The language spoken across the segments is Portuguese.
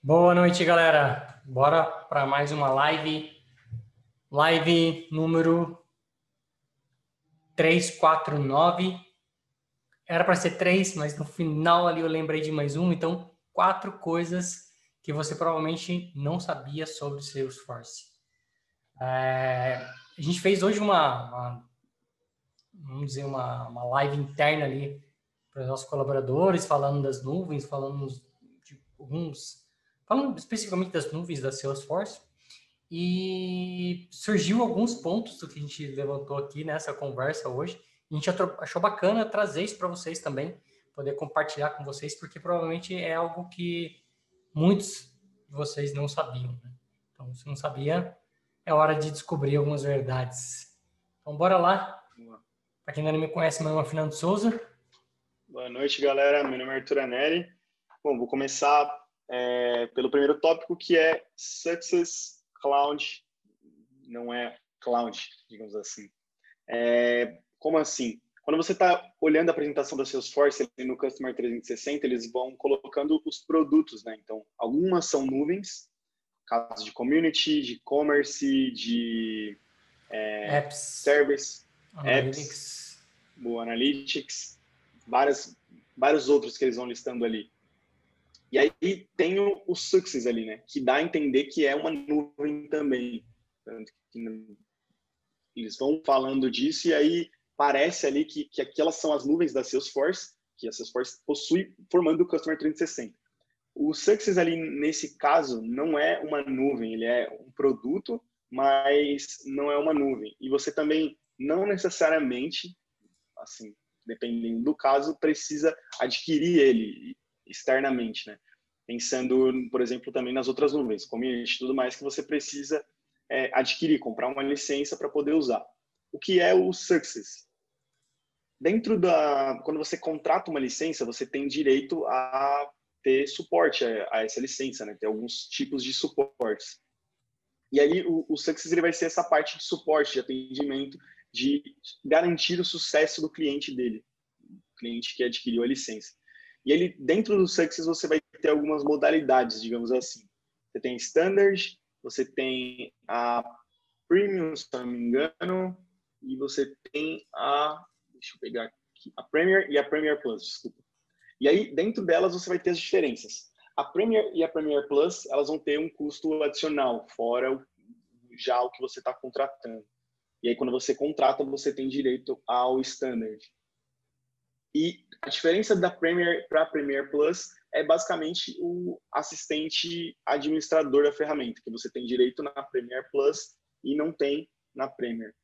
Boa noite, galera. Bora para mais uma live. Live número 349. Era para ser três, mas no final ali eu lembrei de mais um. Então, quatro coisas que você provavelmente não sabia sobre Salesforce. É, a gente fez hoje uma, uma vamos dizer, uma, uma live interna ali para os nossos colaboradores, falando das nuvens, falando de alguns, falando especificamente das nuvens da Salesforce. E surgiu alguns pontos do que a gente levantou aqui nessa conversa hoje. A gente achou bacana trazer isso para vocês também, poder compartilhar com vocês, porque provavelmente é algo que muitos de vocês não sabiam. Né? Então, se não sabia, é hora de descobrir algumas verdades. Então, bora lá. Para quem ainda não me conhece, meu nome é Fernando Souza. Boa noite, galera. Meu nome é Arthur Anelli. Bom, vou começar é, pelo primeiro tópico, que é Success Cloud. Não é Cloud, digamos assim. É, como assim? Quando você está olhando a apresentação da Salesforce no Customer 360, eles vão colocando os produtos, né? Então, algumas são nuvens, casos de community, de commerce, de é, apps, service, Analytics. apps, o Analytics, várias, vários outros que eles vão listando ali. E aí tem o, o Success ali, né? Que dá a entender que é uma nuvem também. Eles vão falando disso e aí parece ali que, que aquelas são as nuvens da Salesforce, que a Salesforce possui, formando o Customer 360. O Success ali, nesse caso, não é uma nuvem, ele é um produto, mas não é uma nuvem. E você também não necessariamente, assim, dependendo do caso, precisa adquirir ele externamente, né? Pensando, por exemplo, também nas outras nuvens, community tudo mais, que você precisa é, adquirir, comprar uma licença para poder usar. O que é o Success? Dentro da... Quando você contrata uma licença, você tem direito a ter suporte a, a essa licença, né? Ter alguns tipos de suportes. E aí o, o Success ele vai ser essa parte de suporte, de atendimento, de garantir o sucesso do cliente dele, cliente que adquiriu a licença. E ele, dentro do Success, você vai ter algumas modalidades, digamos assim. Você tem Standard, você tem a Premium, se não me engano, e você tem a, deixa eu pegar aqui, a Premier e a Premier Plus, desculpa. E aí, dentro delas, você vai ter as diferenças. A Premier e a Premier Plus, elas vão ter um custo adicional, fora o, já o que você está contratando. E aí, quando você contrata, você tem direito ao Standard. E a diferença da Premier para a Premier Plus é basicamente o assistente administrador da ferramenta, que você tem direito na Premier Plus e não tem na Premier.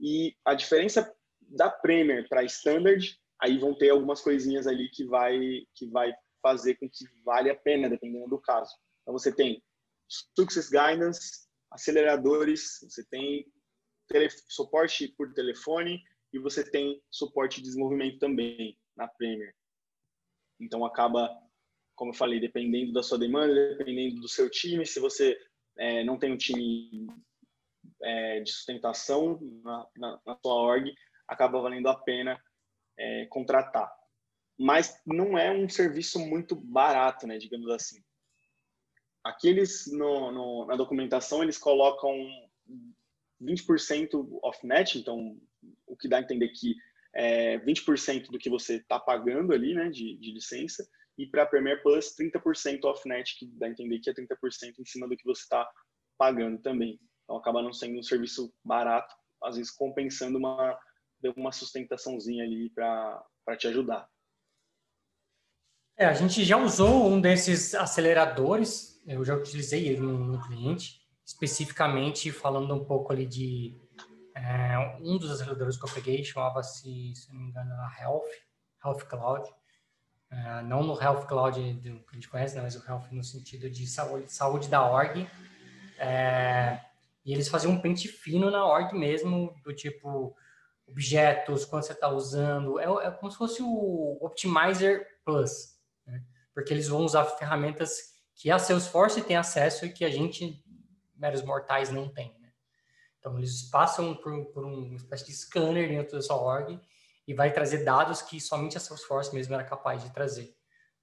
E a diferença da Premier para Standard, aí vão ter algumas coisinhas ali que vai que vai fazer com que vale a pena, dependendo do caso. Então você tem Success Guidance, aceleradores, você tem suporte por telefone e você tem suporte de desenvolvimento também na Premier. Então acaba, como eu falei, dependendo da sua demanda, dependendo do seu time, se você é, não tem um time é, de sustentação na, na, na, sua org, acaba valendo a pena é, contratar. Mas não é um serviço muito barato, né, digamos assim. Aqui eles, no, no, na documentação, eles colocam 20% off-net, então o que dá a entender que é 20% do que você está pagando ali, né, de, de licença, e para a Premier Plus, 30% off-net, que dá a entender que é 30% em cima do que você está pagando também. Então acaba não sendo um serviço barato, às vezes compensando uma, uma sustentaçãozinha ali para te ajudar. É, a gente já usou um desses aceleradores, eu já utilizei ele no, no cliente, especificamente falando um pouco ali de é, um dos aceleradores que eu peguei chamava-se, se não me engano, Health, Health Cloud. É, não no Health Cloud do, que a gente conhece, né, mas o Health no sentido de saúde, saúde da org. É, e eles faziam um pente fino na org mesmo, do tipo objetos, quando você está usando. É, é, como se fosse o Optimizer Plus, né? porque eles vão usar ferramentas que a Salesforce tem acesso e que a gente meros mortais não têm. Então, eles passam por, por uma espécie de scanner dentro da sua org e vai trazer dados que somente a Salesforce mesmo era capaz de trazer.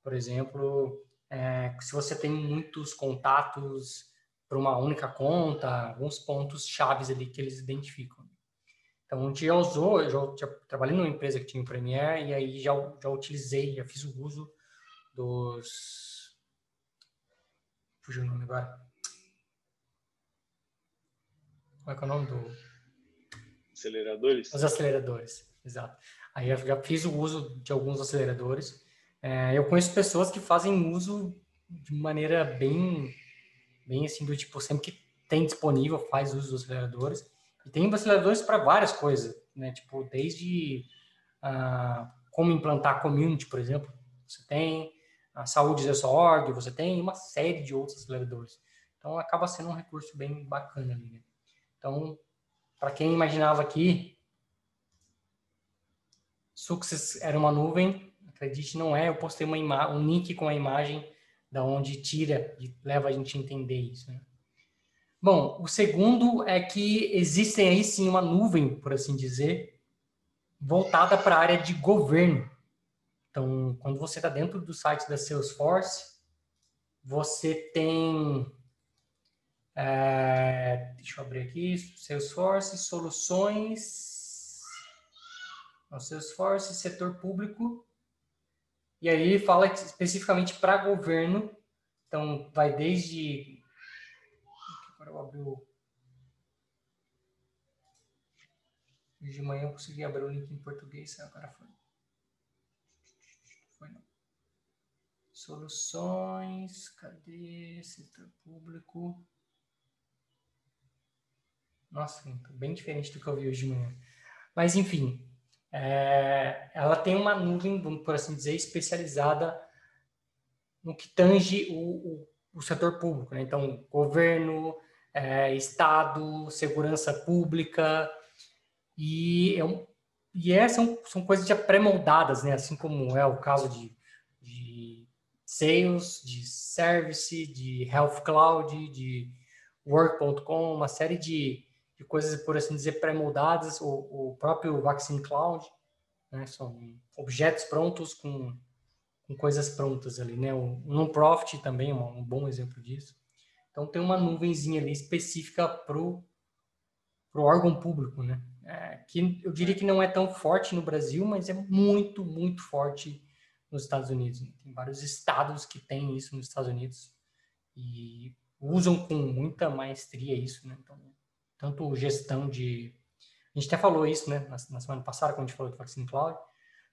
Por exemplo, é, se você tem muitos contatos para uma única conta, alguns pontos chaves ali que eles identificam. Então, a gente já usou, eu já, já trabalhei numa empresa que tinha o Premiere e aí já, já utilizei, já fiz o uso dos... Fugiu o nome agora. Como é que é o nome do... Aceleradores? Os aceleradores, exato. Aí eu já fiz o uso de alguns aceleradores. É, eu conheço pessoas que fazem uso de maneira bem, bem assim, do tipo, sempre que tem disponível, faz uso dos aceleradores. E tem aceleradores para várias coisas, né? Tipo, desde ah, como implantar community, por exemplo, você tem a saúde org, você tem uma série de outros aceleradores. Então, acaba sendo um recurso bem bacana ali, né? Então, para quem imaginava que Success era uma nuvem, acredite, não é. Eu postei uma um link com a imagem da onde tira e leva a gente a entender isso. Né? Bom, o segundo é que existem aí sim uma nuvem, por assim dizer, voltada para a área de governo. Então, quando você está dentro do site da Salesforce, você tem. É, deixa eu abrir aqui, Salesforce, soluções. O Salesforce, setor público. E aí fala especificamente para governo. Então, vai desde Agora eu abri o. De manhã eu consegui abrir o link em português, agora foi. Foi não. Soluções, cadê? Setor público. Nossa, bem diferente do que eu vi hoje de manhã. Mas, enfim, é, ela tem uma nuvem, por assim dizer, especializada no que tange o, o, o setor público. Né? Então, governo, é, Estado, segurança pública, e, é um, e é, são, são coisas já pré-moldadas, né? assim como é o caso de, de Sales, de Service, de Health Cloud, de Work.com, uma série de, de coisas, por assim dizer, pré-moldadas, o, o próprio Vaccine Cloud, né? são objetos prontos com, com coisas prontas ali, né? O non-profit também é um, um bom exemplo disso. Então tem uma nuvenzinha ali específica para o órgão público, né? É, que eu diria que não é tão forte no Brasil, mas é muito, muito forte nos Estados Unidos. Né? Tem vários estados que têm isso nos Estados Unidos e usam com muita maestria isso, né? Então, tanto gestão de... A gente até falou isso, né? Na, na semana passada, quando a gente falou do Vaccine Cloud,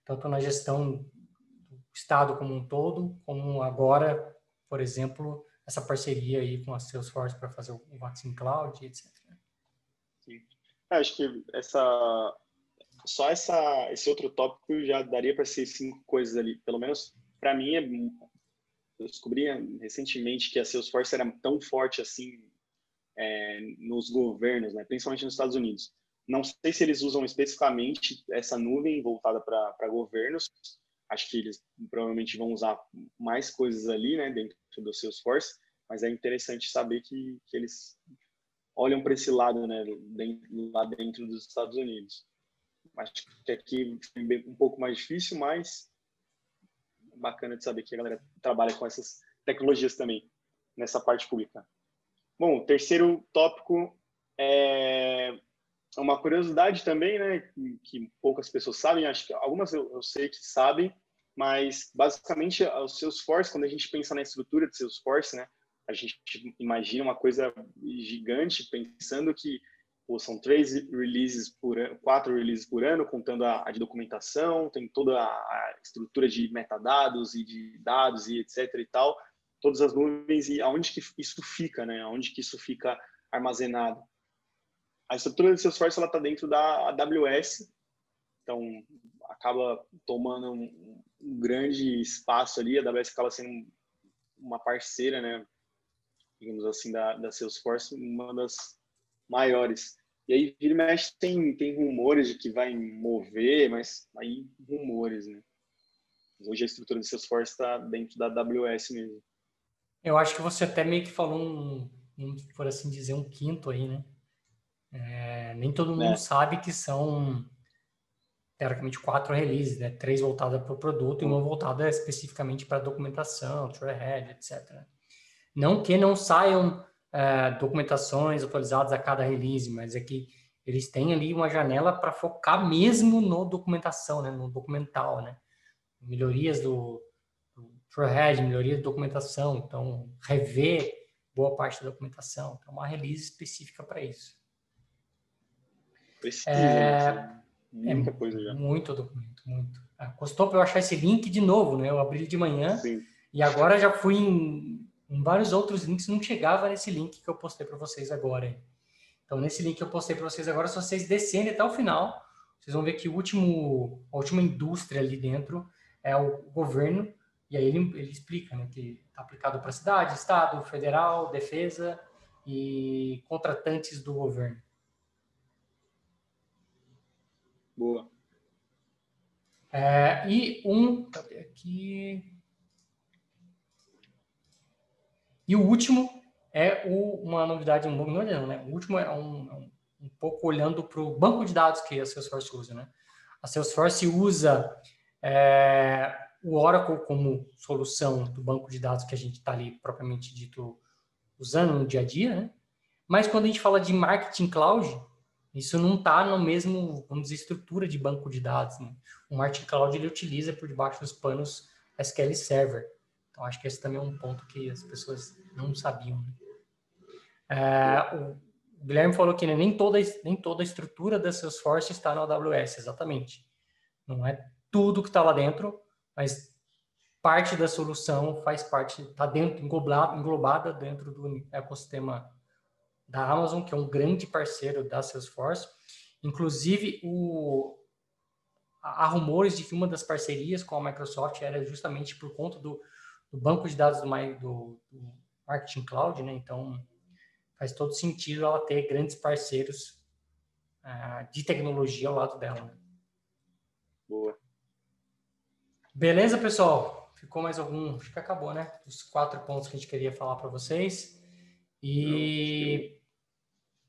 tanto na gestão do estado como um todo, como agora, por exemplo, essa parceria aí com a Salesforce para fazer o Vaccine Cloud, etc. Sim. É, acho que essa só essa esse outro tópico já daria para ser cinco coisas ali, pelo menos para mim é eu descobri recentemente que a Salesforce era tão forte assim é, nos governos, né, principalmente nos Estados Unidos. Não sei se eles usam especificamente essa nuvem voltada para governos, acho que eles provavelmente vão usar mais coisas ali, né, dentro do Salesforce, mas é interessante saber que, que eles olham para esse lado, né, dentro, lá dentro dos Estados Unidos. Acho que aqui é um pouco mais difícil, mas bacana de saber que a galera trabalha com essas tecnologias também nessa parte pública. Bom, o terceiro tópico é uma curiosidade também, né, que poucas pessoas sabem, acho que algumas eu, eu sei que sabem, mas basicamente o Salesforce, quando a gente pensa na estrutura de Salesforce, né, a gente imagina uma coisa gigante, pensando que pô, são três releases por ano, quatro releases por ano, contando a, a de documentação, tem toda a, estrutura de metadados e de dados e etc e tal, todas as nuvens e aonde que isso fica, né? Aonde que isso fica armazenado. A estrutura do Salesforce ela está dentro da AWS, então acaba tomando um, um, grande espaço ali. A AWS acaba sendo uma parceira, né? Digamos assim, da, da Salesforce, uma das maiores. E aí, vira e mexe, tem, tem rumores de que vai mover, mas aí rumores, né? Hoje a estrutura do Salesforce está dentro da AWS mesmo. Eu acho que você até meio que falou um, um por assim dizer, um quinto aí, né? É, nem todo mundo é. sabe que são teoricamente, quatro releases, né? Três voltadas para o produto e uma voltada especificamente para documentação, trailhead, etc. Não que não saiam é, documentações atualizadas a cada release, mas é que eles têm ali uma janela para focar mesmo no documentação, né? No documental, né? Melhorias do, trailhead, melhoria da documentação, então rever boa parte da documentação. Então, uma release específica para isso. Precisa, é, muita é coisa já. Muito documento, muito. Ah, custou para eu achar esse link de novo, né? Eu abri de manhã Sim. e agora já fui em, em, vários outros links, não chegava nesse link que eu postei para vocês agora. Então, nesse link que eu postei para vocês agora, se vocês descerem até o final, vocês vão ver que o último, a última indústria ali dentro é o governo, e aí ele, ele explica né, que está aplicado para cidade, estado, federal, defesa e contratantes do governo. Boa. É, e um. Cadê aqui? E o último é o, uma novidade, um não, não, né? O último é um, é um, um pouco olhando para o banco de dados que a Salesforce usa, né? A Salesforce usa é, o Oracle como solução do banco de dados que a gente está ali propriamente dito usando no dia a dia, né? Mas quando a gente fala de marketing cloud, isso não está no mesmo, vamos dizer, estrutura de banco de dados. Né? O Marketing Cloud ele utiliza por debaixo dos panos SQL Server. Então, acho que esse também é um ponto que as pessoas não sabiam. Né? É, o Guilherme falou que né, nem, toda, nem toda a estrutura da Salesforce está no AWS, exatamente. Não é tudo que está lá dentro, mas parte da solução faz parte, está dentro, englobada, dentro do ecossistema da Amazon, que é um grande parceiro da Salesforce. Inclusive, o, há rumores de que uma das parcerias com a Microsoft era justamente por conta do, do banco de dados do, do, do, Marketing Cloud, né? Então, faz todo sentido ela ter grandes parceiros uh, de tecnologia ao lado dela. Né? Boa. Beleza, pessoal? Ficou mais algum? Acho que acabou, né? Os quatro pontos que a gente queria falar para vocês. E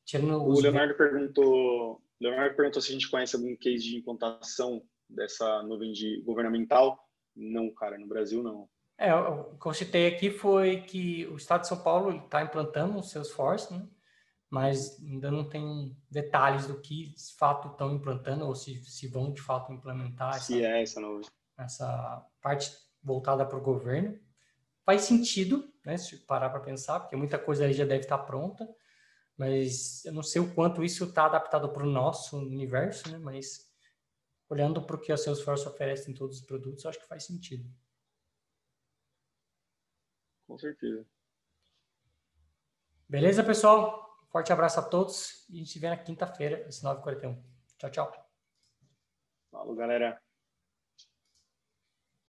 tirando o Leonardo perguntou, Leonardo perguntou se a gente conhece algum case de implantação dessa nuvem de governamental. Não, cara, no Brasil não. É, o que eu citei aqui foi que o Estado de São Paulo está implantando o Salesforce, né? mas ainda não tem detalhes do que de fato estão implantando ou se, se vão de fato implementar essa, é essa, nuvem. Essa parte voltada para o governo. Faz sentido, né, se parar para pensar, porque muita coisa ali já deve estar pronta, mas eu não sei o quanto isso está adaptado para o nosso universo, né, mas olhando para o que a Salesforce oferece em todos os produtos, acho que faz sentido. Com certeza. Beleza, pessoal? Forte abraço a todos e a gente se vê na quinta-feira, às 9h41. Tchau, tchau. Falou, galera.